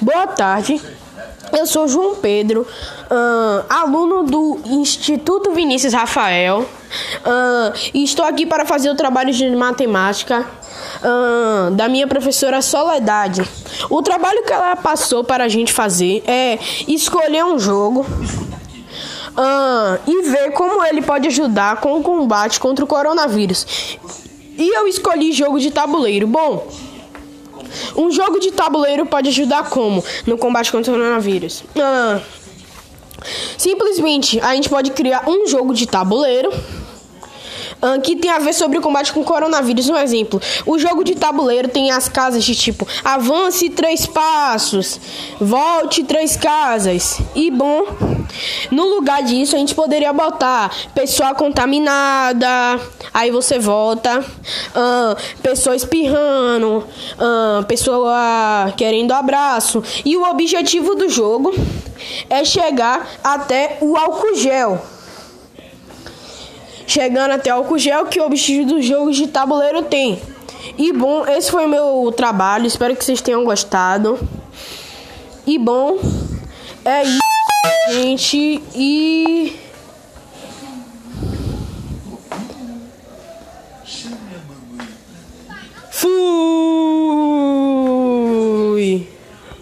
Boa tarde. Eu sou João Pedro, ahn, aluno do Instituto Vinícius Rafael, ahn, e estou aqui para fazer o trabalho de matemática ahn, da minha professora Soledade. O trabalho que ela passou para a gente fazer é escolher um jogo e ver como ele pode ajudar com o combate contra o coronavírus. E eu escolhi jogo de tabuleiro. Bom, um jogo de tabuleiro pode ajudar como no combate contra o coronavírus? Ah, simplesmente a gente pode criar um jogo de tabuleiro que tem a ver sobre o combate com o coronavírus. Um exemplo: o jogo de tabuleiro tem as casas de tipo avance três passos, volte três casas. E bom, no lugar disso a gente poderia botar pessoa contaminada, aí você volta, ah, pessoa espirrando, ah, pessoa querendo abraço. E o objetivo do jogo é chegar até o álcool gel chegando até o gel que o objetivo dos jogos de tabuleiro tem. E bom, esse foi meu trabalho, espero que vocês tenham gostado. E bom, é isso, gente, e Fui!